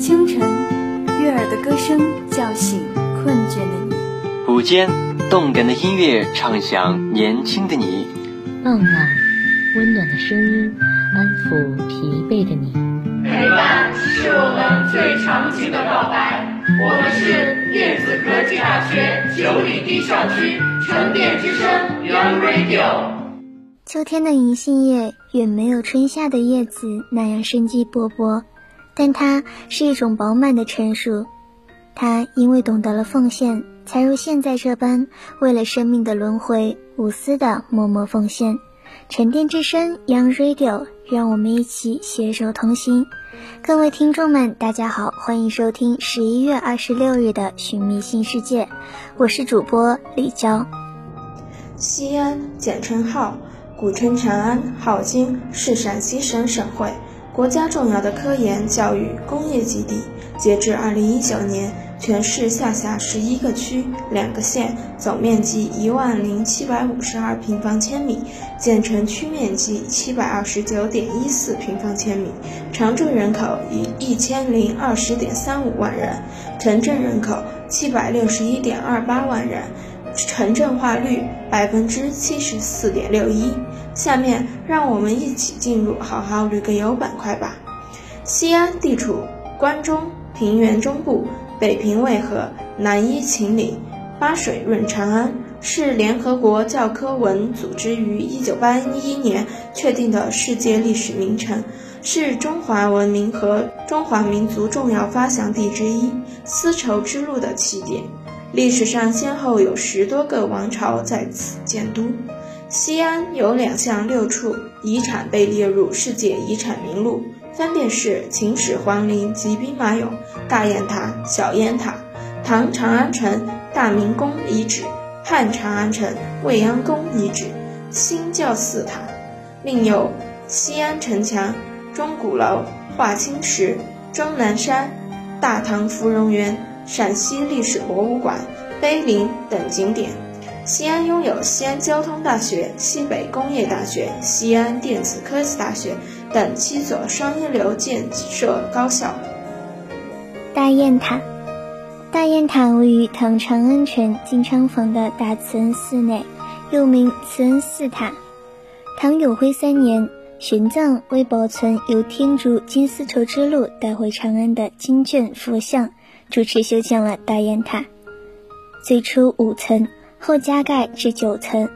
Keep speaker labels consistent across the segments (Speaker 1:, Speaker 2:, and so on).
Speaker 1: 清晨，悦耳的歌声叫醒困倦的你；
Speaker 2: 午间，动感的音乐唱响年轻的你；
Speaker 3: 傍晚，温暖的声音安抚疲惫的你。
Speaker 4: 陪伴是我们最长情的告白。我们是电子科技大学九里堤校区沉淀之声 Young Radio。
Speaker 5: 秋天的银杏叶远没有春夏的叶子那样生机勃勃，但它是一种饱满的成熟。它因为懂得了奉献，才如现在这般为了生命的轮回无私的默默奉献。沉淀之声 Young Radio，让我们一起携手同行。各位听众们，大家好，欢迎收听十一月二十六日的《寻觅新世界》，我是主播李娇。
Speaker 6: 西安，简称号。古称长安，镐京，是陕西省省会，国家重要的科研、教育、工业基地。截至二零一九年，全市下辖十一个区、两个县，总面积一万零七百五十二平方千米，建成区面积七百二十九点一四平方千米，常住人口一一千零二十点三五万人，城镇人口七百六十一点二八万人。城镇化率百分之七十四点六一。下面让我们一起进入好好旅个游板块吧。西安地处关中平原中部，北平渭河，南依秦岭，八水润长安，是联合国教科文组织于一九八一年确定的世界历史名城，是中华文明和中华民族重要发祥地之一，丝绸之路的起点。历史上先后有十多个王朝在此建都。西安有两项六处遗产被列入世界遗产名录，分别是秦始皇陵及兵马俑、大雁塔、小雁塔、唐长安城大明宫遗址、汉长安城未央宫遗址、新教寺塔，另有西安城墙、钟鼓楼、华清池、终南山、大唐芙蓉园。陕西历史博物馆、碑林等景点。西安拥有西安交通大学、西北工业大学、西安电子科技大学等七所双一流建设高校。
Speaker 5: 大雁塔，大雁塔位于唐长安城金昌坊的大慈恩寺内，又名慈恩寺塔。唐永徽三年，玄奘为保存由天竺经丝绸之路带回长安的经卷佛像。主持修建了大雁塔，最初五层，后加盖至九层，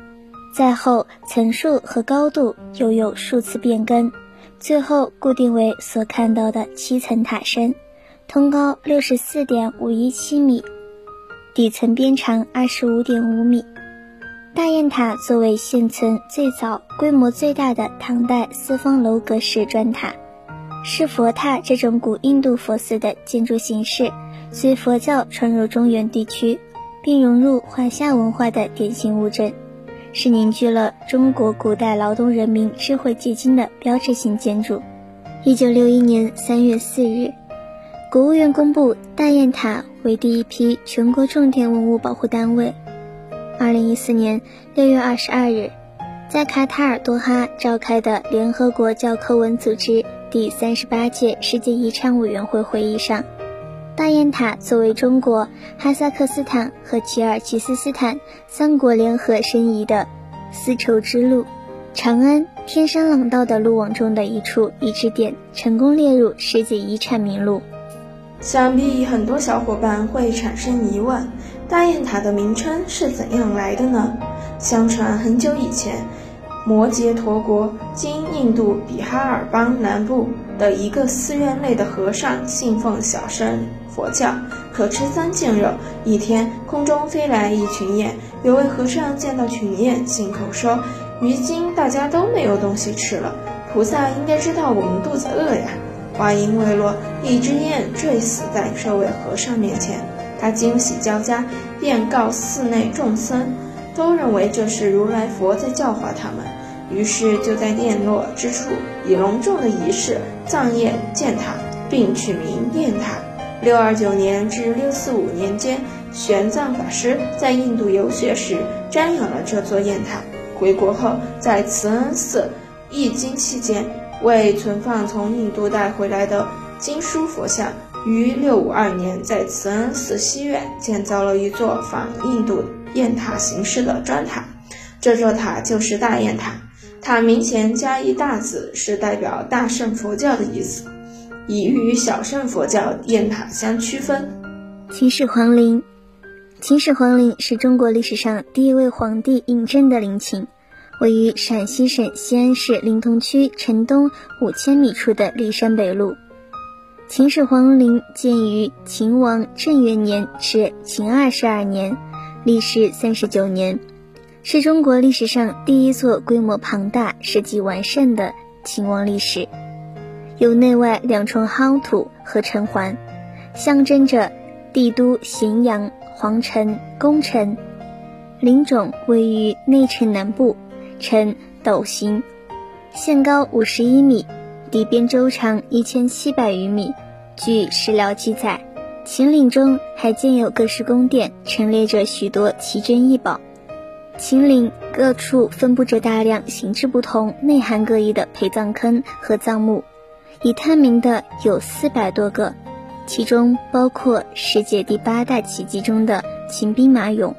Speaker 5: 再后层数和高度又有数次变更，最后固定为所看到的七层塔身，通高六十四点五一七米，底层边长二十五点五米。大雁塔作为现存最早、规模最大的唐代四方楼阁式砖塔，是佛塔这种古印度佛寺的建筑形式。随佛教传入中原地区，并融入华夏文化的典型物证，是凝聚了中国古代劳动人民智慧结晶的标志性建筑。一九六一年三月四日，国务院公布大雁塔为第一批全国重点文物保护单位。二零一四年六月二十二日，在卡塔尔多哈召开的联合国教科文组织第三十八届世界遗产委员会会议上。大雁塔作为中国、哈萨克斯坦和吉尔吉斯斯坦三国联合申遗的丝绸之路长安天山廊道的路网中的一处遗址点，成功列入世界遗产名录。
Speaker 6: 想必很多小伙伴会产生疑问：大雁塔的名称是怎样来的呢？相传很久以前，摩羯陀国（今印度比哈尔邦南部）的一个寺院内的和尚信奉小乘。佛教可吃三净肉。一天，空中飞来一群雁，有位和尚见到群雁，信口说：“如今大家都没有东西吃了，菩萨应该知道我们肚子饿呀。”话音未落，一只雁坠死在这位和尚面前，他惊喜交加，便告寺内众僧，都认为这是如来佛在教化他们，于是就在雁落之处以隆重的仪式葬雁建塔，并取名雁塔。六二九年至六四五年间，玄奘法师在印度游学时瞻仰了这座雁塔。回国后，在慈恩寺译经期间，为存放从印度带回来的经书佛像于六五二年在慈恩寺西院建造了一座仿印度雁塔形式的砖塔，这座塔就是大雁塔。塔名前加一大字，是代表大乘佛教的意思，以与小乘佛教雁塔相区分。
Speaker 5: 秦始皇陵，秦始皇陵是中国历史上第一位皇帝胤禛的陵寝，位于陕西省西安市临潼区城东五千米处的骊山北麓。秦始皇陵建于秦王政元年至秦二十二年，历时三十九年，是中国历史上第一座规模庞大、设计完善的秦王历史，有内外两重夯土和城环，象征着帝都咸阳、皇城、宫城。陵冢位于内城南部，呈斗形，限高五十一米。底边周长一千七百余米。据史料记载，秦陵中还建有各式宫殿，陈列着许多奇珍异宝。秦陵各处分布着大量形制不同、内涵各异的陪葬坑和葬墓，已探明的有四百多个，其中包括世界第八大奇迹中的秦兵马俑。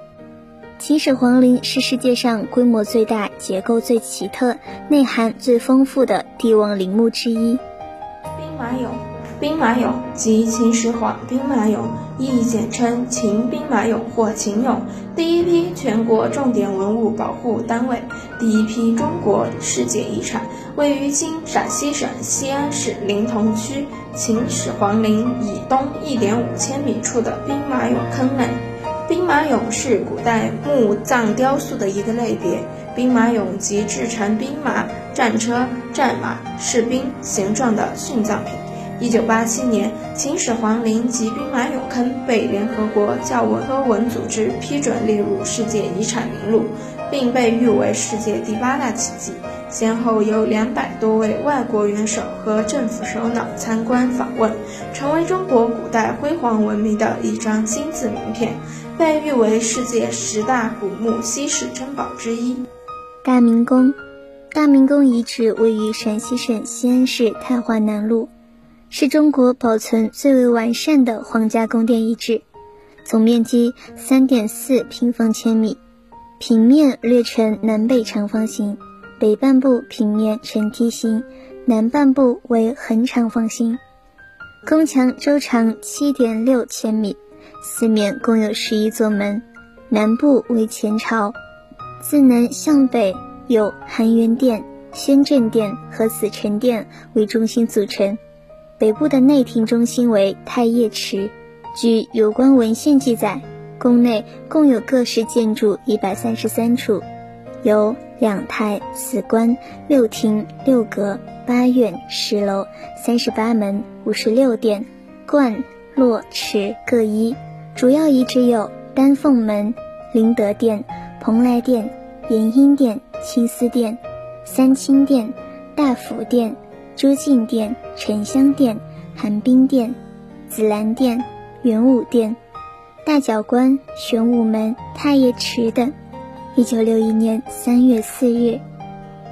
Speaker 5: 秦始皇陵是世界上规模最大、结构最奇特、内涵最丰富的帝王陵墓之一。
Speaker 6: 兵马俑，兵马俑及秦始皇兵马俑，亦简称秦兵马俑或秦俑，第一批全国重点文物保护单位，第一批中国世界遗产，位于今陕西省西安市临潼区秦始皇陵以东一点五千米处的兵马俑坑内。兵马俑是古代墓葬雕塑的一个类别。兵马俑即制成兵马、战车、战马、士兵形状的殉葬品。一九八七年，秦始皇陵及兵马俑坑被联合国教科文组织批准列入世界遗产名录，并被誉为世界第八大奇迹。先后有两百多位外国元首和政府首脑参观访问，成为中国古代辉煌文明的一张金字名片。被誉为世界十大古墓稀世珍宝之一。
Speaker 5: 大明宫，大明宫遗址位于陕西省西安市太华南路，是中国保存最为完善的皇家宫殿遗址，总面积三点四平方千米，平面略呈南北长方形，北半部平面呈梯形，南半部为横长方形，宫墙周长七点六千米。四面共有十一座门，南部为前朝，自南向北有含元殿、宣政殿和紫宸殿为中心组成。北部的内廷中心为太液池。据有关文献记载，宫内共有各式建筑一百三十三处，有两台、四关、六厅、六阁、八院、十楼、三十八门、五十六殿、观、落、池各一。主要遗址有丹凤门、灵德殿、蓬莱殿、延英殿、青丝殿、三清殿、大福殿、朱敬殿、沉香殿、寒冰殿、紫兰殿、元武殿、大角关、玄武门、太液池等。一九六一年三月四日，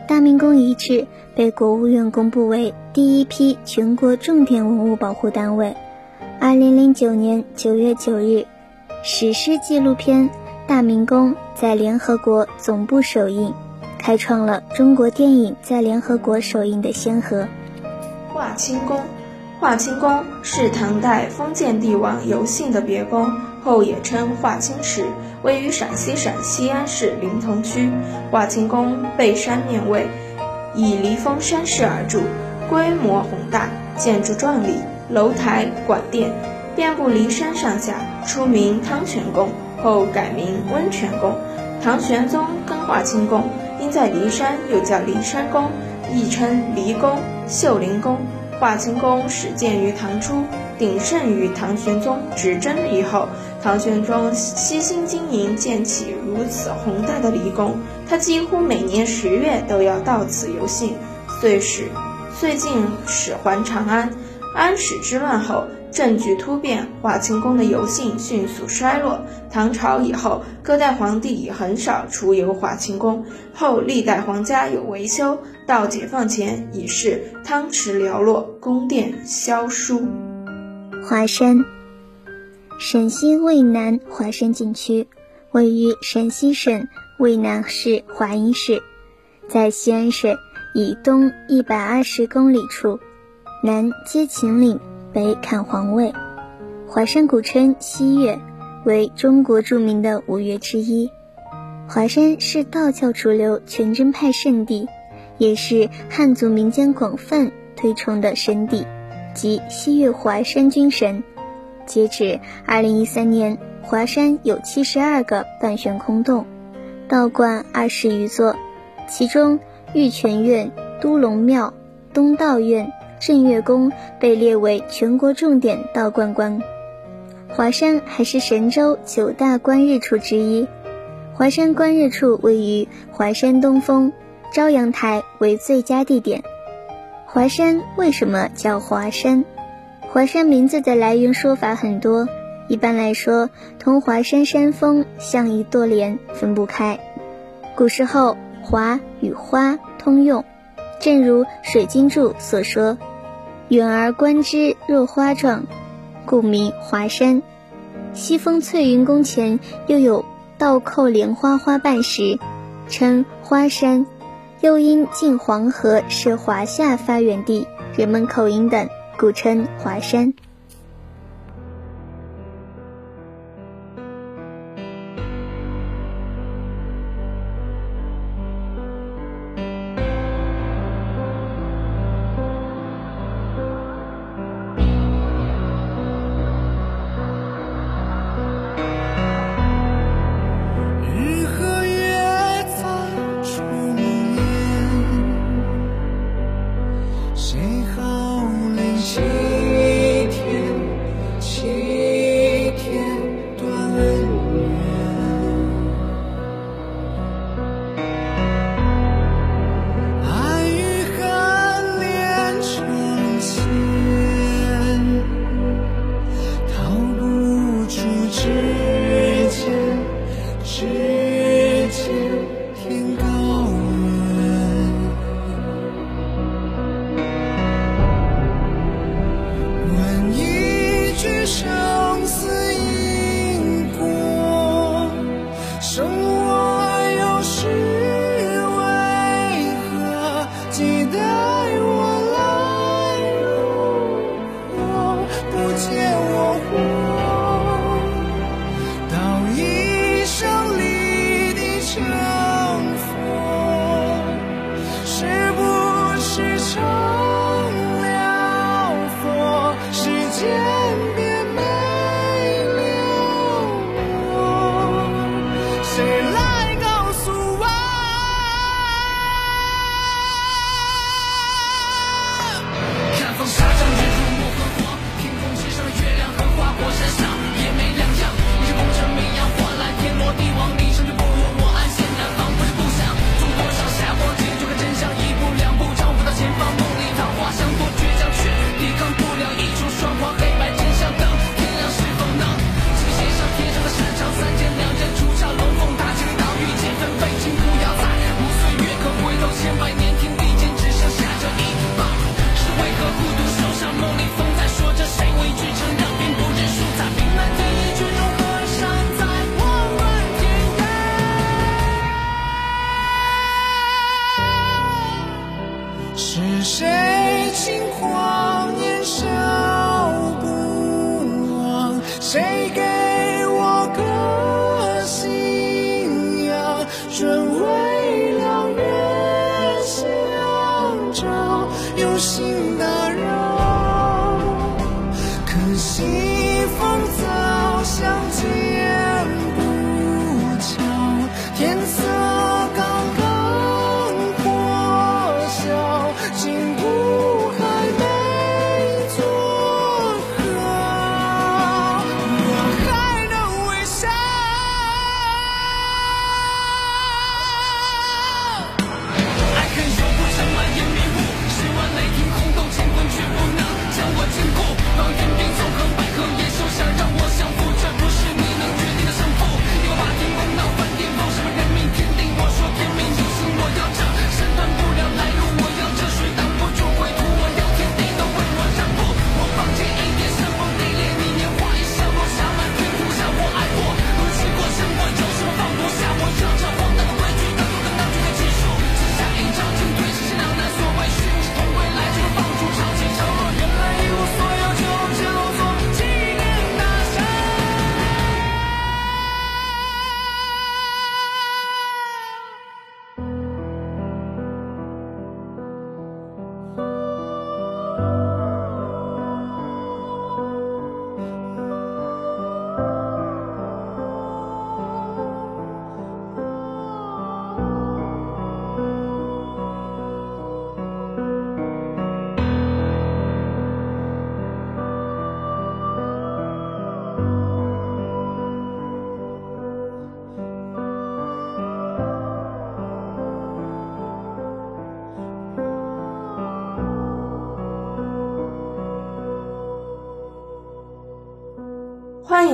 Speaker 5: 大明宫遗址被国务院公布为第一批全国重点文物保护单位。二零零九年九月九日，史诗纪录片《大明宫》在联合国总部首映，开创了中国电影在联合国首映的先河。
Speaker 6: 华清宫，华清宫是唐代封建帝王游幸的别宫，后也称华清池，位于陕西省西安市临潼区。华清宫背山面位，以离峰山势而筑，规模宏大，建筑壮丽。楼台馆殿遍布骊山上下，初名汤泉宫，后改名温泉宫。唐玄宗更华清宫，在骊山，又叫骊山宫，亦称骊宫、秀灵宫。华清宫始建于唐初，鼎盛于唐玄宗执政以后。唐玄宗悉心经营，建起如此宏大的离宫，他几乎每年十月都要到此游幸。遂使遂进使还长安。安史之乱后，政局突变，华清宫的游幸迅速衰落。唐朝以后，各代皇帝已很少出游华清宫。后历代皇家有维修，到解放前已是汤池寥落，宫殿萧疏。
Speaker 7: 华山，陕西渭南华山景区位于陕西省渭南市华阴市，在西安市以东一百二十公里处，南接秦岭，北看皇位。华山古称西岳，为中国著名的五岳之一。华山是道教主流全真派圣地，也是汉族民间广泛推崇的神地，即西岳华山君神。截止二零一三年，华山有七十二个半悬空洞，道观二十余座，其中玉泉院、都龙庙、东道院、正月宫被列为全国重点道观观。华山还是神州九大观日处之一。华山观日处位于华山东峰，朝阳台为最佳地点。华山为什么叫华山？华山名字的来源说法很多，一般来说，同华山山峰像一对联，分不开。古时候，华与花通用，正如水晶柱所说：“远而观之若花状”，故名华山。西峰翠云宫前又有。倒扣莲花花瓣石，称花山，又因近黄河是华夏发源地，人们口音等，故称华山。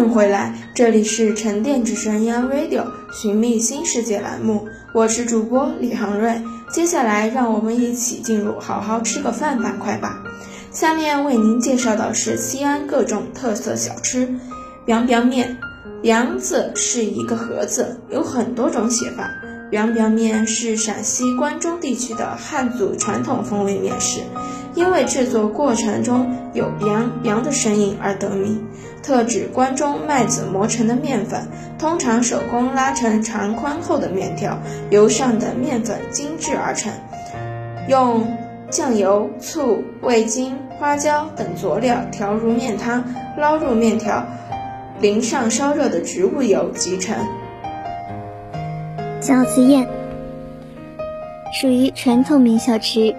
Speaker 6: 回来，这里是沉淀之声 Young Radio 寻觅新世界栏目，我是主播李航瑞。接下来，让我们一起进入好好吃个饭板块吧。下面为您介绍的是西安各种特色小吃，biang biang 面。biang 字是一个盒子，有很多种写法。biang biang 面是陕西关中地区的汉族传统风味面食，因为制作过程中有 biang biang 的声音而得名。特指关中麦子磨成的面粉，通常手工拉成长宽厚的面条，由上的面粉精制而成，用酱油、醋、味精、花椒等佐料调入面汤，捞入面条，淋上烧热的植物油即成。
Speaker 5: 饺子宴属于传统名小吃，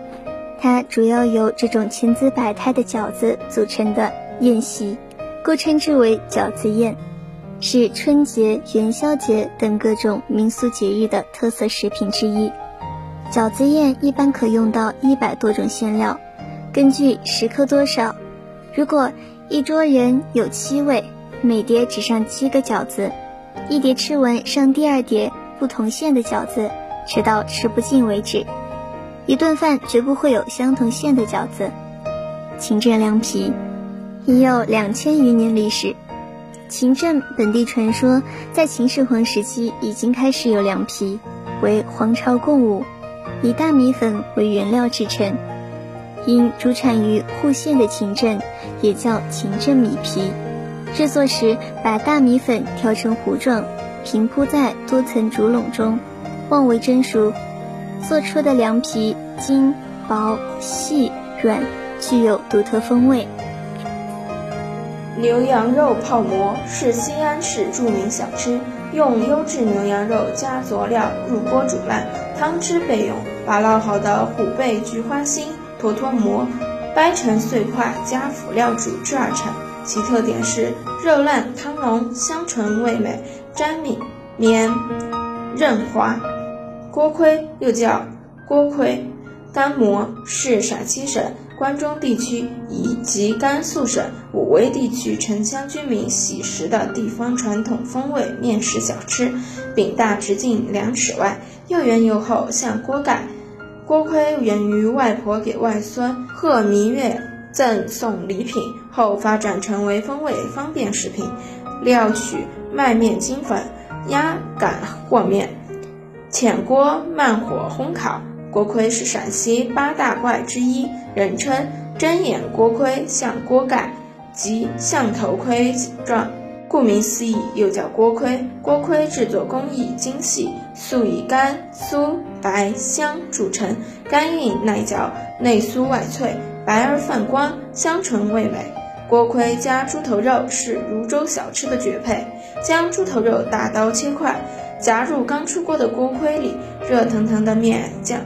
Speaker 5: 它主要由这种千姿百态的饺子组成的宴席。故称之为饺子宴，是春节、元宵节等各种民俗节日的特色食品之一。饺子宴一般可用到一百多种馅料，根据食客多少。如果一桌人有七位，每碟只上七个饺子，一碟吃完上第二碟不同馅的饺子，吃到吃不尽为止。一顿饭绝不会有相同馅的饺子。秦镇凉皮。已有两千余年历史。秦镇本地传说，在秦始皇时期已经开始有凉皮，为皇朝贡物，以大米粉为原料制成。因主产于户县的秦镇，也叫秦镇米皮。制作时，把大米粉调成糊状，平铺在多层竹笼中，望为蒸熟。做出的凉皮筋薄细软，具有独特风味。
Speaker 6: 牛羊肉泡馍是西安市著名小吃，用优质牛羊肉加佐料入锅煮烂，汤汁备用。把烙好的虎背菊花心、坨坨馍掰成碎块，加辅料煮制而成。其特点是肉烂汤浓，香醇味美，粘米绵韧滑。锅盔又叫锅盔干馍，是陕西省。关中地区以及甘肃省武威地区城乡居民喜食的地方传统风味面食小吃，饼大直径两尺外，又圆又厚，像锅盖。锅盔源于外婆给外孙贺明月赠送礼品后，发展成为风味方便食品。料取麦面精粉，压擀和面，浅锅慢火烘烤。锅盔是陕西八大怪之一，人称针眼锅盔、像锅盖即像头盔形状，顾名思义，又叫锅盔。锅盔制作工艺精细，素以干、酥、白、香著称，干硬耐嚼，内酥外脆，白而泛光，香醇味美。锅盔加猪头肉是汝州小吃的绝配，将猪头肉大刀切块，夹入刚出锅的锅盔里，热腾腾的面酱。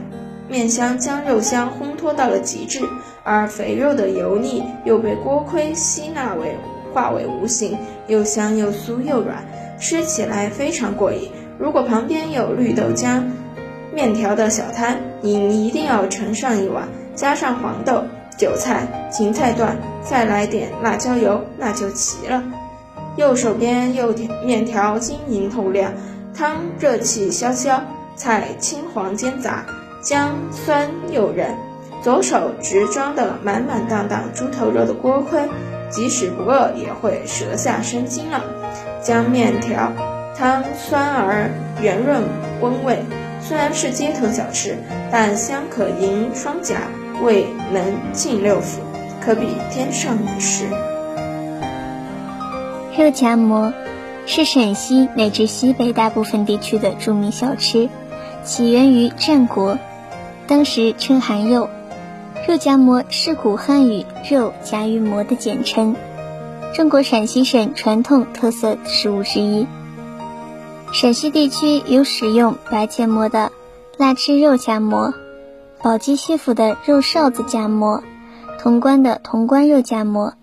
Speaker 6: 面香将肉香烘托到了极致，而肥肉的油腻又被锅盔吸纳为化为无形，又香又酥又软，吃起来非常过瘾。如果旁边有绿豆浆、面条的小摊，你一定要盛上一碗，加上黄豆、韭菜、芹菜段，再来点辣椒油，那就齐了。右手边右面条晶莹透亮，汤热气消消，菜青黄煎炸。姜酸诱人，左手执装的满满当当猪头肉的锅盔，即使不饿也会舌下生津了。姜面条汤酸而圆润温味，虽然是街头小吃，但香可盈双颊，味能沁六腑，可比天上美食。
Speaker 5: 肉夹馍是陕西乃至西北大部分地区的著名小吃，起源于战国。当时称含肉，肉夹馍是古汉语“肉夹于馍”的简称，中国陕西省传统特色食物之一。陕西地区有使用白芥末的腊汁肉夹馍，宝鸡西府的肉臊子夹馍，潼关的潼关肉夹馍。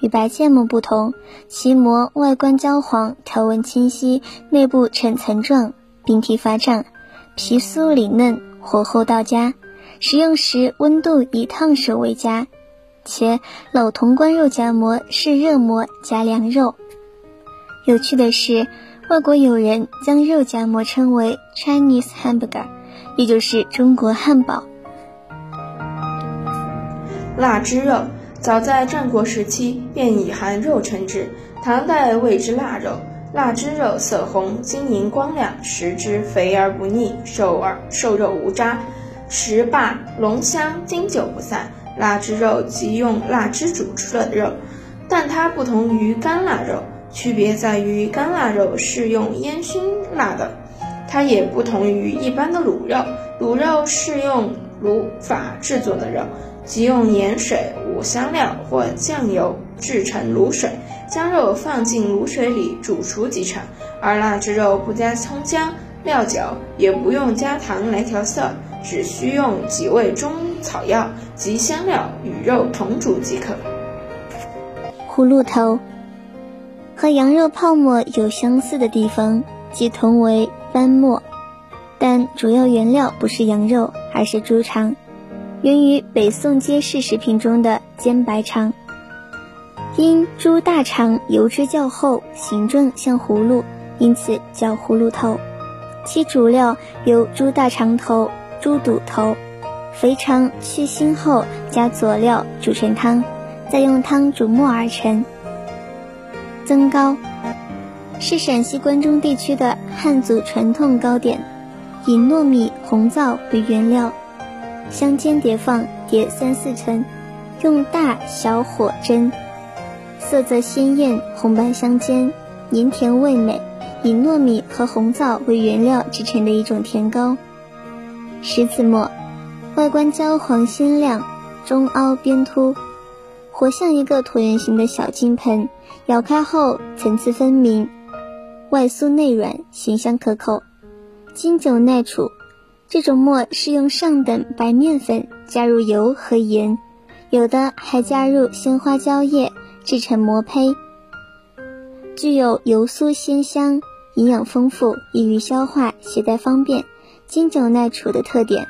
Speaker 5: 与白芥末不同，其馍外观焦黄，条纹清晰，内部呈层状，饼体发胀，皮酥里嫩。火候到家，食用时温度以烫手为佳。且老潼关肉夹馍是热馍夹凉肉，
Speaker 8: 有趣的是，外国友人将肉夹馍称为 Chinese hamburger，也就是中国汉堡。
Speaker 6: 腊汁肉早在战国时期便以含肉称之，唐代谓之腊肉。腊汁肉色红，晶莹光亮，食之肥而不腻，瘦而瘦肉无渣，食罢浓香，经久不散。腊汁肉即用腊汁煮出的肉，但它不同于干腊肉，区别在于干腊肉是用烟熏腊的，它也不同于一般的卤肉，卤肉是用卤法制作的肉，即用盐水、五香料或酱油制成卤水。将肉放进卤水里煮熟即成，而腊汁肉不加葱姜料酒，也不用加糖来调色，只需用几味中草药及香料与肉同煮即可。
Speaker 8: 葫芦头和羊肉泡馍有相似的地方，即同为翻沫，但主要原料不是羊肉，而是猪肠，源于北宋街市食品中的煎白肠。因猪大肠油脂较厚，形状像葫芦，因此叫葫芦头。其主料由猪大肠头、猪肚头、肥肠去腥后加佐料煮成汤，再用汤煮沫而成。增糕是陕西关中地区的汉族传统糕点，以糯米、红枣为原料，香煎叠放，叠三四层，用大小火蒸。色泽鲜艳，红白相间，黏甜味美，以糯米和红枣为原料制成的一种甜糕。十字馍，外观焦黄鲜亮，中凹边凸，活像一个椭圆形的小金盆，咬开后层次分明，外酥内软，咸香可口，经久耐储。这种馍是用上等白面粉加入油和盐，有的还加入鲜花椒叶。制成馍胚，具有油酥鲜香、营养丰富、易于消化、携带方便、经久耐储的特点。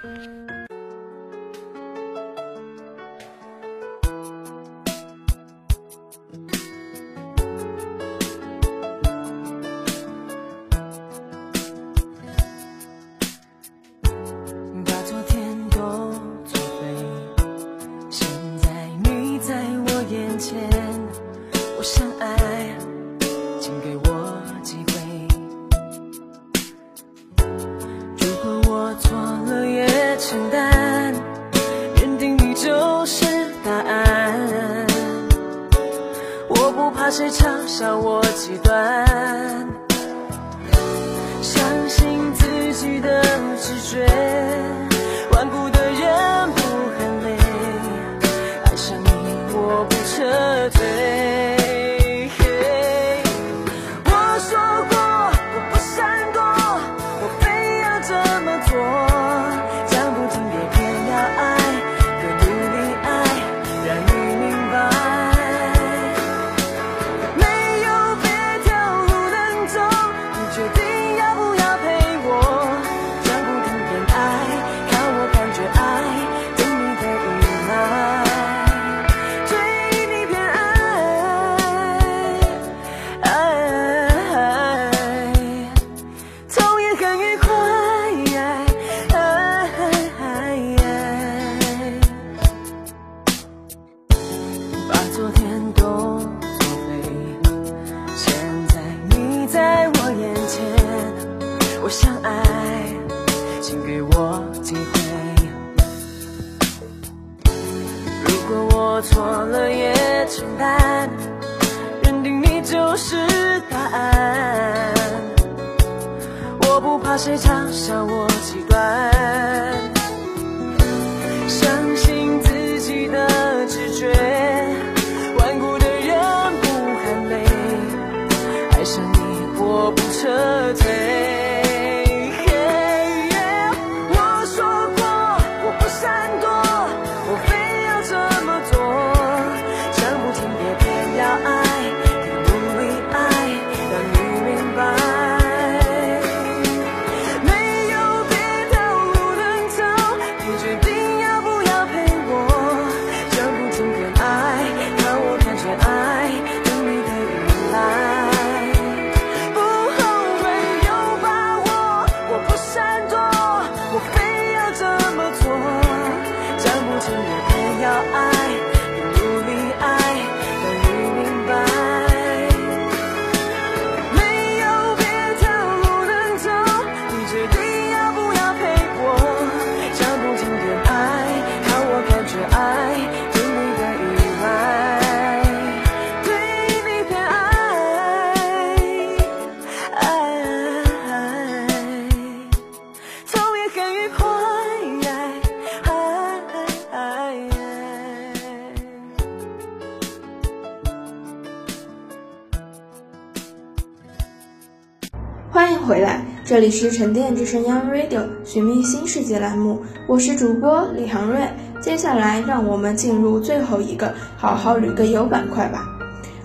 Speaker 6: 这里是沉淀之声 Young Radio 寻觅新世界栏目，我是主播李航瑞。接下来，让我们进入最后一个好好旅个游板块吧。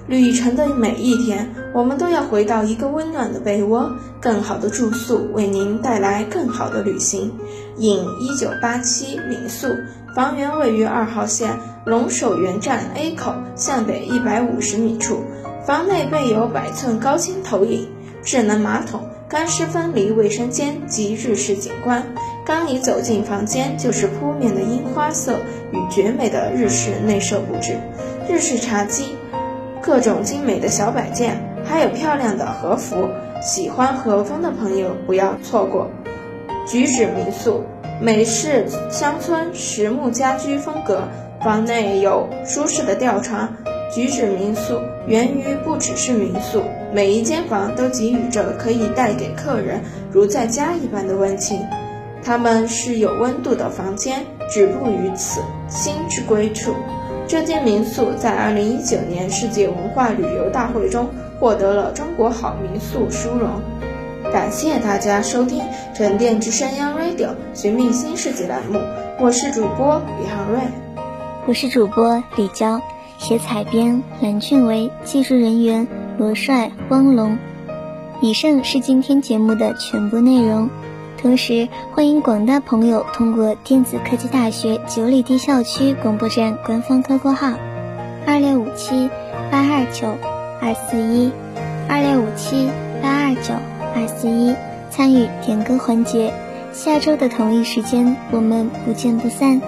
Speaker 6: 旅程的每一天，我们都要回到一个温暖的被窝，更好的住宿，为您带来更好的旅行。隐一九八七民宿，房源位于二号线龙首原站 A 口向北一百五十米处，房内备有百寸高清投影、智能马桶、干湿分离卫生间及日式景观。刚一走进房间，就是扑面的樱花色与绝美的日式内设布置，日式茶几。各种精美的小摆件，还有漂亮的和服，喜欢和风的朋友不要错过。举止民宿，美式乡村实木家居风格，房内有舒适的吊床。举止民宿源于不只是民宿，每一间房都给予着可以带给客人如在家一般的温情。他们是有温度的房间，止步于此，心之归处。这间民宿在2019年世界文化旅游大会中获得了中国好民宿殊荣。感谢大家收听沉淀之声央 Radio 寻觅新世界栏目，我是主播李航瑞，
Speaker 5: 我是主播李娇，写采编蓝俊维，技术人员罗帅、汪龙。以上是今天节目的全部内容。同时，欢迎广大朋友通过电子科技大学九里堤校区广播站官方 QQ 号二六五七八二九二四一二六五七八二九二四一参与点歌环节。下周的同一时间，我们不见不散。